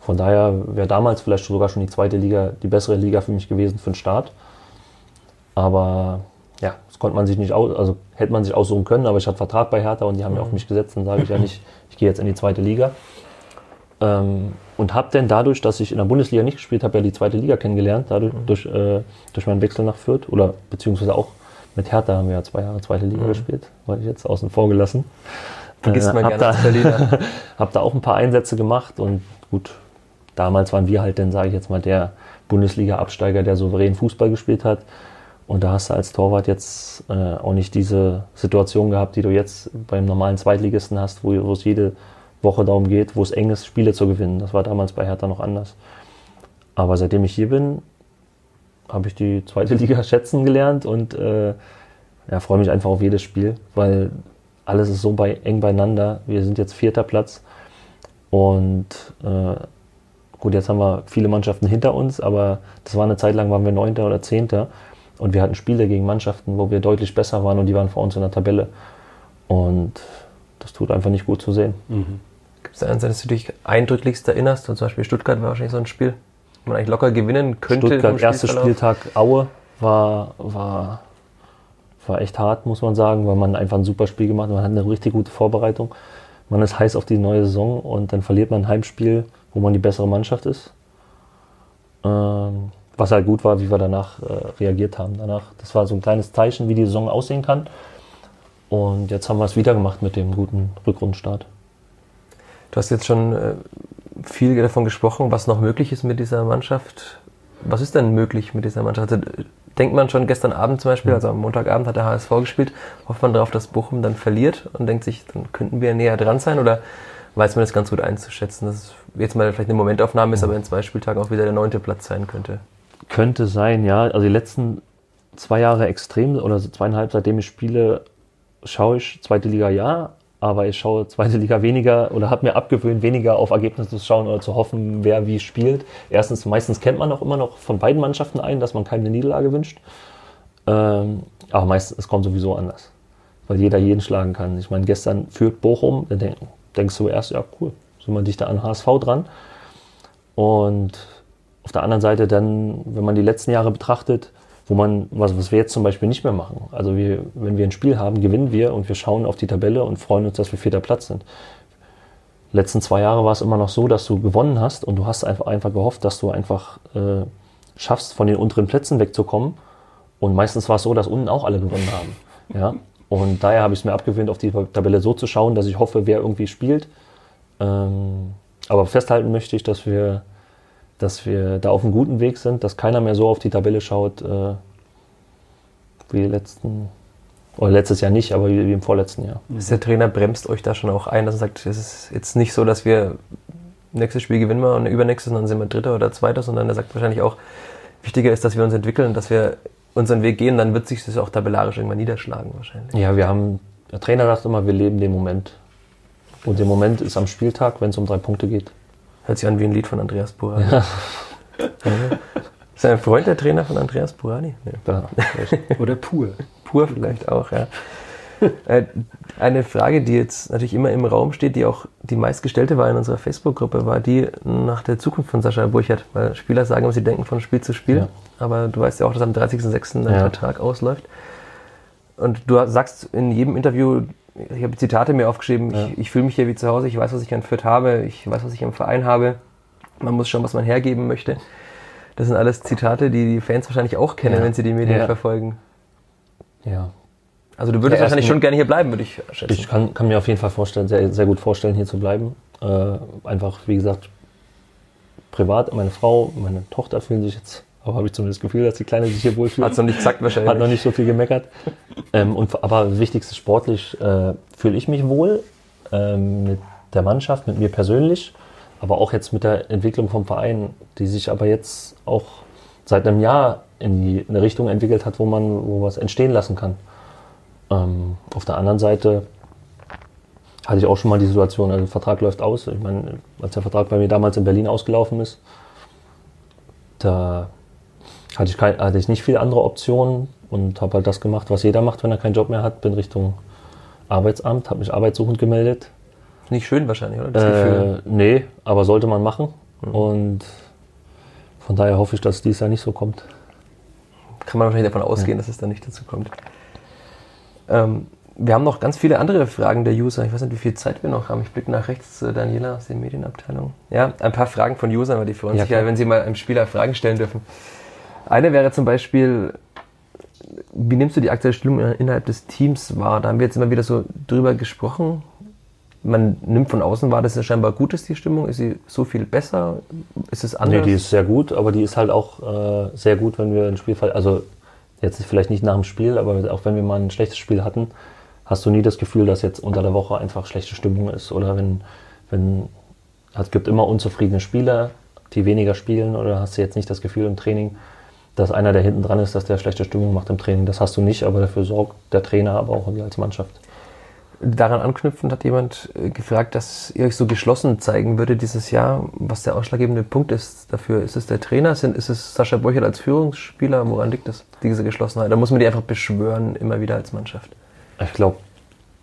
Von daher wäre damals vielleicht sogar schon die zweite Liga die bessere Liga für mich gewesen für den Start. Aber ja, das konnte man sich nicht aus, also hätte man sich aussuchen können, aber ich hatte Vertrag bei Hertha und die haben ja auf mich gesetzt, dann sage ich ja nicht, ich gehe jetzt in die zweite Liga. Ähm, und habe dann dadurch, dass ich in der Bundesliga nicht gespielt habe, ja die zweite Liga kennengelernt, dadurch, durch, äh, durch meinen Wechsel nach Fürth oder beziehungsweise auch mit Hertha haben wir ja zwei Jahre zweite Liga gespielt, war ich jetzt außen vor gelassen. Vergisst man hab gerne da, hab da auch ein paar Einsätze gemacht und gut, damals waren wir halt dann, sage ich jetzt mal, der Bundesliga-Absteiger, der souverän Fußball gespielt hat. Und da hast du als Torwart jetzt äh, auch nicht diese Situation gehabt, die du jetzt beim normalen Zweitligisten hast, wo, es jede Woche darum geht, wo es eng ist, Spiele zu gewinnen. Das war damals bei Hertha noch anders. Aber seitdem ich hier bin, habe ich die zweite Liga schätzen gelernt und äh, ja, freue mich einfach auf jedes Spiel, weil alles ist so bei, eng beieinander. Wir sind jetzt vierter Platz und äh, gut, jetzt haben wir viele Mannschaften hinter uns, aber das war eine Zeit lang, waren wir neunter oder zehnter und wir hatten Spiele gegen Mannschaften, wo wir deutlich besser waren und die waren vor uns in der Tabelle. Und das tut einfach nicht gut zu sehen. Gibt es da eins, das du dich eindrücklichst erinnerst? Und zum Beispiel Stuttgart war wahrscheinlich so ein Spiel, wo man eigentlich locker gewinnen könnte. Stuttgart, erster. Spieltag Aue war, war, war echt hart, muss man sagen, weil man einfach ein super Spiel gemacht hat. Man hat eine richtig gute Vorbereitung. Man ist heiß auf die neue Saison und dann verliert man ein Heimspiel, wo man die bessere Mannschaft ist. Ähm, was halt gut war, wie wir danach äh, reagiert haben. Danach, das war so ein kleines Zeichen, wie die Saison aussehen kann. Und jetzt haben wir es wieder gemacht mit dem guten Rückrundenstart. Du hast jetzt schon äh, viel davon gesprochen, was noch möglich ist mit dieser Mannschaft. Was ist denn möglich mit dieser Mannschaft? Also, denkt man schon gestern Abend zum Beispiel, also am Montagabend hat der HSV gespielt, hofft man darauf, dass Bochum dann verliert und denkt sich, dann könnten wir näher dran sein oder weiß man das ganz gut einzuschätzen, dass es jetzt mal vielleicht eine Momentaufnahme ist, aber in zwei Spieltagen auch wieder der neunte Platz sein könnte? Könnte sein, ja. Also die letzten zwei Jahre extrem oder zweieinhalb, seitdem ich spiele, schaue ich zweite Liga ja, aber ich schaue zweite Liga weniger oder habe mir abgewöhnt, weniger auf Ergebnisse zu schauen oder zu hoffen, wer wie spielt. Erstens, meistens kennt man auch immer noch von beiden Mannschaften ein, dass man keine Niederlage wünscht. Ähm, aber meistens, es kommt sowieso anders, weil jeder jeden schlagen kann. Ich meine, gestern führt Bochum, dann denk, denkst du erst, ja cool, sind wir dichter an HSV dran. Und auf der anderen Seite dann, wenn man die letzten Jahre betrachtet, wo man, was, was wir jetzt zum Beispiel nicht mehr machen. Also wir, wenn wir ein Spiel haben, gewinnen wir und wir schauen auf die Tabelle und freuen uns, dass wir vierter Platz sind. Letzten zwei Jahre war es immer noch so, dass du gewonnen hast und du hast einfach, einfach gehofft, dass du einfach äh, schaffst, von den unteren Plätzen wegzukommen. Und meistens war es so, dass unten auch alle gewonnen haben. Ja? Und daher habe ich es mir abgewöhnt, auf die Tabelle so zu schauen, dass ich hoffe, wer irgendwie spielt. Ähm, aber festhalten möchte ich, dass wir dass wir da auf einem guten Weg sind, dass keiner mehr so auf die Tabelle schaut äh, wie letzten, oder letztes Jahr nicht, aber wie, wie im vorletzten Jahr. Ist der Trainer bremst euch da schon auch ein, dass er sagt, es ist jetzt nicht so, dass wir nächstes Spiel gewinnen wir und übernächstes und dann sind wir Dritter oder Zweiter, sondern er sagt wahrscheinlich auch, wichtiger ist, dass wir uns entwickeln, dass wir unseren Weg gehen, dann wird sich das auch tabellarisch irgendwann niederschlagen wahrscheinlich. Ja, wir haben, der Trainer sagt immer, wir leben den Moment. Und der Moment ist am Spieltag, wenn es um drei Punkte geht. Hört sich an wie ein Lied von Andreas Burani. Ist er ein Freund der Trainer von Andreas Burani? Nee. Da, Oder pur. Pur vielleicht auch, ja. Äh, Eine Frage, die jetzt natürlich immer im Raum steht, die auch die meistgestellte war in unserer Facebook-Gruppe, war die nach der Zukunft von Sascha Burchert. Weil Spieler sagen, was sie denken von Spiel zu Spiel. Ja. Aber du weißt ja auch, dass am 30.06. dein Ja. Vertrag ausläuft. Und du sagst in jedem Interview, ich habe Zitate mir aufgeschrieben, Ja. ich, ich fühle mich hier wie zu Hause, ich weiß, was ich an Fürth habe, ich weiß, was ich am Verein habe. Man muss schauen, was man hergeben möchte. Das sind alles Zitate, die die Fans wahrscheinlich auch kennen, Ja. wenn sie die Medien Ja. verfolgen. ja. Also du würdest wahrscheinlich schon gerne hier bleiben, würde ich schätzen. Ich kann, kann mir auf jeden Fall vorstellen, sehr, sehr gut vorstellen, hier zu bleiben. Äh, einfach, wie gesagt, privat, meine Frau, meine Tochter fühlen sich jetzt, aber habe ich zumindest das Gefühl, dass die Kleine sich hier wohlfühlt. Hat's noch nicht gesagt wahrscheinlich. Hat noch nicht so viel gemeckert. ähm, und, aber das Wichtigste sportlich äh, fühle ich mich wohl ähm, mit der Mannschaft, mit mir persönlich, aber auch jetzt mit der Entwicklung vom Verein, die sich aber jetzt auch seit einem Jahr in die in eine Richtung entwickelt hat, wo man wo was entstehen lassen kann. Ähm, auf der anderen Seite hatte ich auch schon mal die Situation, also der Vertrag läuft aus. Ich meine, als der Vertrag bei mir damals in Berlin ausgelaufen ist, da hatte ich, kein, hatte ich nicht viele andere Optionen und habe halt das gemacht, was jeder macht, wenn er keinen Job mehr hat. Bin Richtung Arbeitsamt, habe mich arbeitssuchend gemeldet. Nicht schön wahrscheinlich, oder? Das Gefühl. Äh, nee, aber sollte man machen. Mhm. Und von daher hoffe ich, dass es dieses Jahr nicht so kommt. Kann man wahrscheinlich davon ausgehen, ja. dass es dann nicht dazu kommt. Ähm, wir haben noch ganz viele andere Fragen der User. Ich weiß nicht, wie viel Zeit wir noch haben. Ich blicke nach rechts zu Daniela aus der Medienabteilung. Ja, ein paar Fragen von Usern, aber die ja, sich ja, wenn sie mal einem Spieler Fragen stellen dürfen. Eine wäre zum Beispiel, wie nimmst du die aktuelle Stimmung innerhalb des Teams wahr? Da haben wir jetzt immer wieder so drüber gesprochen. Man nimmt von außen wahr, dass es scheinbar gut ist, die Stimmung. Ist sie so viel besser? Ist es anders? Nee, die ist sehr gut, aber die ist halt auch äh, sehr gut, wenn wir ein Spielfall, also jetzt vielleicht nicht nach dem Spiel, aber auch wenn wir mal ein schlechtes Spiel hatten, hast du nie das Gefühl, dass jetzt unter der Woche einfach schlechte Stimmung ist. Oder wenn, wenn es gibt immer unzufriedene Spieler, die weniger spielen, oder hast du jetzt nicht das Gefühl im Training, dass einer, der hinten dran ist, dass der schlechte Stimmung macht im Training. Das hast du nicht, aber dafür sorgt der Trainer, aber auch wir als Mannschaft. Daran anknüpfend hat jemand äh, gefragt, dass ihr euch so geschlossen zeigen würde dieses Jahr. Was der ausschlaggebende Punkt ist dafür? Ist es der Trainer? Ist es Sascha Burchert als Führungsspieler? Woran liegt das, diese Geschlossenheit? Da muss man die einfach beschwören, immer wieder als Mannschaft. Ich glaube,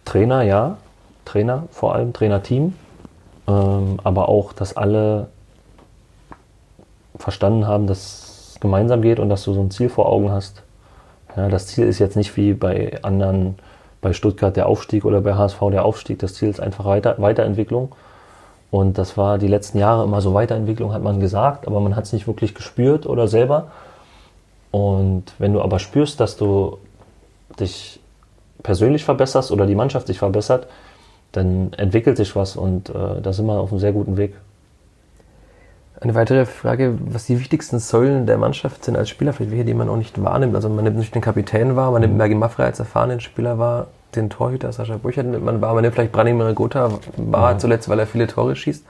Trainer, ja. Trainer vor allem, Trainerteam. Ähm, aber auch, dass alle verstanden haben, dass gemeinsam geht und dass du so ein Ziel vor Augen hast. Ja, das Ziel ist jetzt nicht wie bei anderen, bei Stuttgart der Aufstieg oder bei HSV der Aufstieg. Das Ziel ist einfach Weiter, Weiterentwicklung. Und das war die letzten Jahre immer so Weiterentwicklung, hat man gesagt, aber man hat es nicht wirklich gespürt oder selber. Und wenn du aber spürst, dass du dich persönlich verbesserst oder die Mannschaft sich verbessert, dann entwickelt sich was und äh, da sind wir auf einem sehr guten Weg. Eine weitere Frage, was die wichtigsten Säulen der Mannschaft sind als Spieler, vielleicht welche, die man auch nicht wahrnimmt. Also man nimmt nicht den Kapitän wahr, man nimmt mhm. Mergi Maffrey als erfahrenen Spieler wahr, den Torhüter Sascha Burchert nimmt man wahr, man nimmt vielleicht Branimir Gotha wahr, mhm. zuletzt, weil er viele Tore schießt.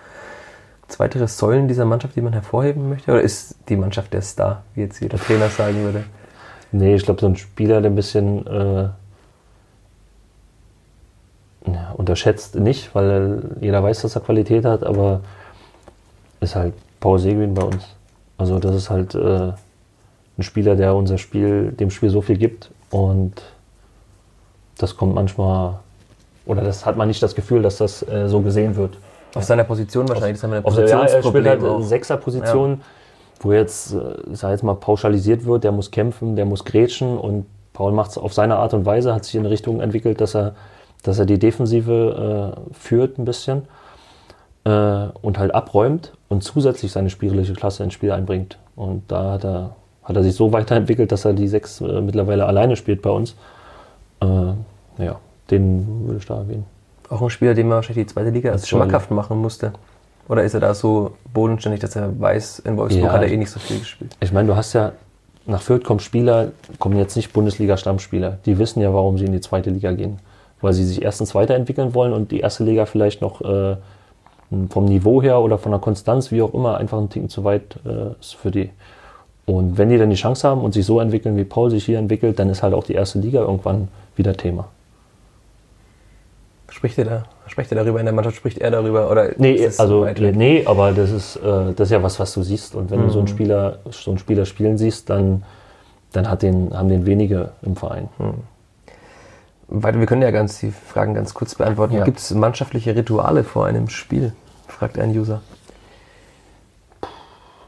Weitere Säulen dieser Mannschaft, die man hervorheben möchte? Oder ist die Mannschaft der Star, wie jetzt jeder Trainer sagen würde? Nee, ich glaube, so ein Spieler, der ein bisschen äh, ja, unterschätzt nicht, weil jeder weiß, dass er Qualität hat, aber ist halt Paul Seguin bei uns. Also das ist halt äh, ein Spieler, der unser Spiel, dem Spiel so viel gibt und das kommt manchmal, oder das hat man nicht das Gefühl, dass das äh, so gesehen wird. Auf seiner Position wahrscheinlich, das haben wir Positionsproblem. Ja, er spielt halt in Sechser-Position, ja. wo jetzt, äh, sag jetzt mal, pauschalisiert wird, der muss kämpfen, der muss grätschen und Paul macht es auf seine Art und Weise, hat sich in eine Richtung entwickelt, dass er dass er die Defensive äh, führt ein bisschen äh, und halt abräumt und zusätzlich seine spielerische Klasse ins Spiel einbringt. Und da hat er, hat er sich so weiterentwickelt, dass er die sechs äh, mittlerweile alleine spielt bei uns. Äh, ja, den würde ich da erwähnen. Auch ein Spieler, den man wahrscheinlich die zweite Liga als schmackhaft machen musste. Oder ist er da so bodenständig, dass er weiß, in Wolfsburg ja, hat er eh nicht so viel gespielt? Ich meine, du hast ja, nach Fürth kommen Spieler, kommen jetzt nicht Bundesliga-Stammspieler. Die wissen ja, warum sie in die zweite Liga gehen weil sie sich erstens weiterentwickeln wollen und die erste Liga vielleicht noch äh, vom Niveau her oder von der Konstanz, wie auch immer, einfach ein Ticken zu weit äh, ist für die. Und wenn die dann die Chance haben und sich so entwickeln, wie Paul sich hier entwickelt, dann ist halt auch die erste Liga irgendwann wieder Thema. Spricht er da? Spricht er darüber in der Mannschaft? Spricht er darüber? Oder nee, also, nee, aber das ist, äh, das ist ja was, was du siehst. Und wenn mhm. du so einen mhm. Spieler, so einen Spieler spielen siehst, dann, dann hat den, haben den wenige im Verein. Mhm. Weiter, wir können ja ganz die Fragen ganz kurz beantworten. Ja. Gibt es mannschaftliche Rituale vor einem Spiel? Fragt ein User.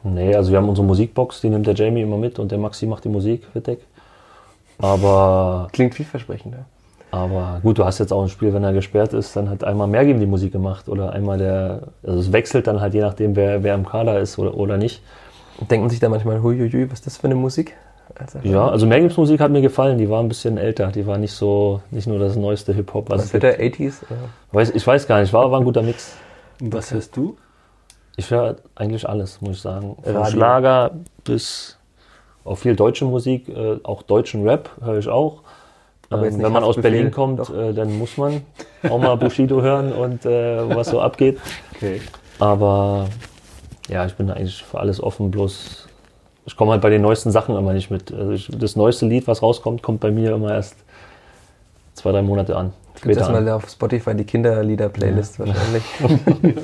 Nee, also wir haben unsere Musikbox, die nimmt der Jamie immer mit und der Maxi macht die Musik, Wittek. Aber. Klingt vielversprechend, ja. Aber gut, du hast jetzt auch ein Spiel, wenn er gesperrt ist, dann hat einmal Mergim die Musik gemacht oder einmal der. Also es wechselt dann halt je nachdem, wer, wer im Kader ist oder, oder nicht. Denkt man sich da manchmal, huiuiui, was ist das für eine Musik? ja, also Mergims Musik hat mir gefallen. Die war ein bisschen älter. Die war nicht so, nicht nur das neueste Hip-Hop. Was für der 80s? Weiß, ich weiß gar nicht. War, war ein guter Mix. Und was hörst du? Ich höre eigentlich alles, muss ich sagen. Von Schlager bis auch viel deutsche Musik, äh, auch deutschen Rap höre ich auch. Ähm, wenn man aus Berlin kommt, äh, dann muss man auch mal Bushido hören und äh, was so abgeht. Okay. Aber ja, ich bin eigentlich für alles offen, bloß ich komme halt bei den neuesten Sachen immer nicht mit. Also ich, das neueste Lied, was rauskommt, kommt bei mir immer erst zwei, drei Monate an. Gibt es mal auf Spotify die Kinderlieder-Playlist ja. wahrscheinlich.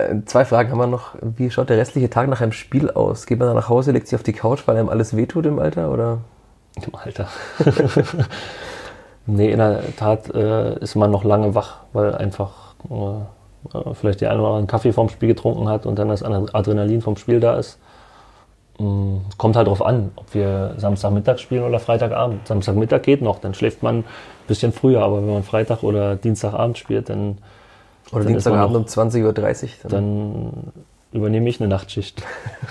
Äh, zwei Fragen haben wir noch. Wie schaut der restliche Tag nach einem Spiel aus? Geht man dann nach Hause, legt sich auf die Couch, weil einem alles wehtut im Alter? Oder? Im Alter. nee, in der Tat äh, ist man noch lange wach, weil einfach äh, äh, vielleicht die eine oder andere einen Kaffee vorm Spiel getrunken hat und dann das Adrenalin vom Spiel da ist. Mm, Es kommt halt darauf an, ob wir Samstagmittag spielen oder Freitagabend. Samstagmittag geht noch, dann schläft man ein bisschen früher, aber wenn man Freitag oder Dienstagabend spielt, dann, Oder Dann Dienstagabend noch- um 20.30 Uhr. Dann, dann übernehme ich eine Nachtschicht.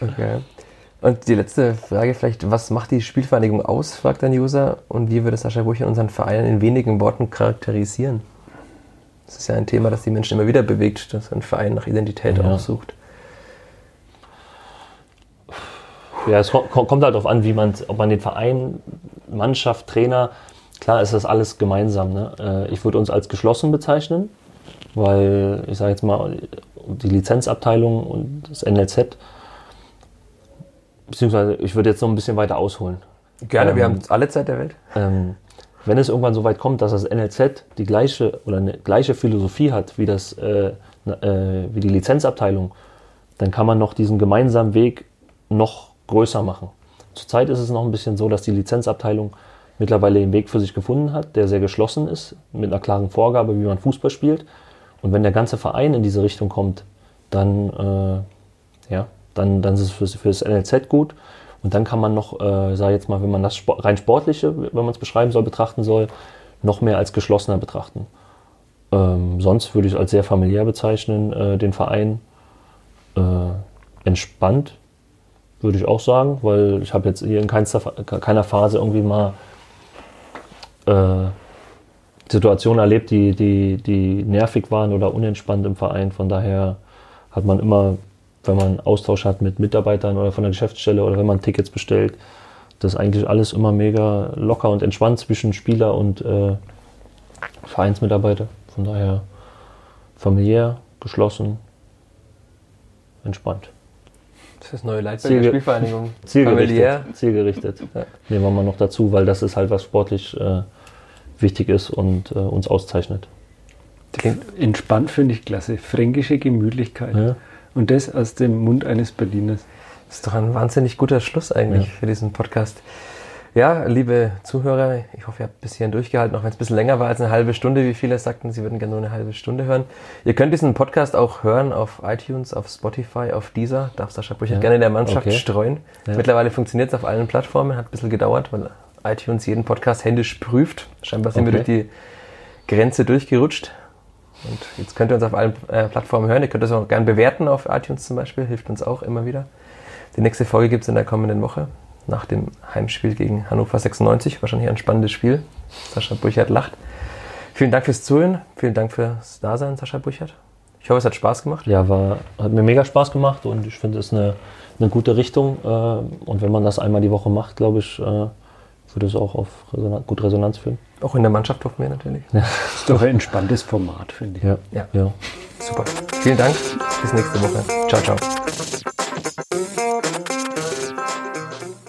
okay. Und die letzte Frage vielleicht, was macht die Spielvereinigung aus, fragt ein User. Und wie würde Sascha Burcher unseren Verein in wenigen Worten charakterisieren? Das ist ja ein Thema, das die Menschen immer wieder bewegt, dass ein Verein nach Identität Ja. auch Ja, es ko- ko- kommt halt darauf an, wie man, ob man den Verein, Mannschaft, Trainer, klar ist das alles gemeinsam. Ne? Äh, Ich würde uns als geschlossen bezeichnen, weil ich sage jetzt mal, die Lizenzabteilung und das NLZ, beziehungsweise ich würde jetzt noch ein bisschen weiter ausholen. Gerne, wir Ähm, haben alle Zeit der Welt. Ähm, wenn es irgendwann so weit kommt, dass das NLZ die gleiche oder eine gleiche Philosophie hat wie, das, äh, äh, wie die Lizenzabteilung, dann kann man noch diesen gemeinsamen Weg noch größer machen. Zurzeit ist es noch ein bisschen so, dass die Lizenzabteilung mittlerweile den Weg für sich gefunden hat, der sehr geschlossen ist, mit einer klaren Vorgabe, wie man Fußball spielt. Und wenn der ganze Verein in diese Richtung kommt, dann, äh, ja, dann, dann ist es fürs, fürs NLZ gut. Und dann kann man noch, äh, sag jetzt mal, wenn man das rein sportliche, wenn man es beschreiben soll, betrachten soll, noch mehr als geschlossener betrachten. Ähm, sonst würde ich es als sehr familiär bezeichnen, äh, den Verein. Äh, entspannt, würde ich auch sagen, weil ich habe jetzt hier in keinster, keiner Phase irgendwie mal äh, Situationen erlebt, die, die, die nervig waren oder unentspannt im Verein. Von daher hat man immer, wenn man Austausch hat mit Mitarbeitern oder von der Geschäftsstelle oder wenn man Tickets bestellt, das ist eigentlich alles immer mega locker und entspannt zwischen Spieler und äh, Vereinsmitarbeiter. Von daher familiär, geschlossen, entspannt. Das ist das neue Leitbild der Zielge- Spielvereinigung. Zielgerichtet. Familiär. Zielgerichtet. Ja. Nehmen wir mal noch dazu, weil das ist halt was sportlich äh, wichtig ist und äh, uns auszeichnet. Entspannt finde ich klasse. Fränkische Gemütlichkeit. Ja. Und das aus dem Mund eines Berliners. Das ist doch ein wahnsinnig guter Schluss eigentlich Ja. für diesen Podcast. Ja, liebe Zuhörer, ich hoffe, ihr habt bis hierhin durchgehalten, auch wenn es ein bisschen länger war als eine halbe Stunde, wie viele sagten, sie würden gerne nur eine halbe Stunde hören. Ihr könnt diesen Podcast auch hören auf iTunes, auf Spotify, auf Deezer. Darf Sascha Burchert Ja. gerne in der Mannschaft Okay. streuen. Ja. Mittlerweile funktioniert es auf allen Plattformen, hat ein bisschen gedauert, weil iTunes jeden Podcast händisch prüft. Scheinbar sind wir durch Okay. die Grenze durchgerutscht. Und jetzt könnt ihr uns auf allen äh, Plattformen hören. Ihr könnt das auch gerne bewerten auf iTunes zum Beispiel, hilft uns auch immer wieder. Die nächste Folge gibt es in der kommenden Woche, nach dem Heimspiel gegen Hannover 96. Wahrscheinlich ein spannendes Spiel. Sascha Burchert lacht. Vielen Dank fürs Zuhören. Vielen Dank fürs Dasein, Sascha Burchert. Ich hoffe, es hat Spaß gemacht. Ja, war, hat mir mega Spaß gemacht und ich finde, es ist eine, eine gute Richtung. Äh, und wenn man das einmal die Woche macht, glaube ich, äh, würde es auch auf Resonanz, gut Resonanz führen. Auch in der Mannschaft hoffen wir natürlich. Ist doch ein entspanntes Format, finde ich. Ja. Ja. ja. Super. Vielen Dank. Bis nächste Woche. Ciao, ciao.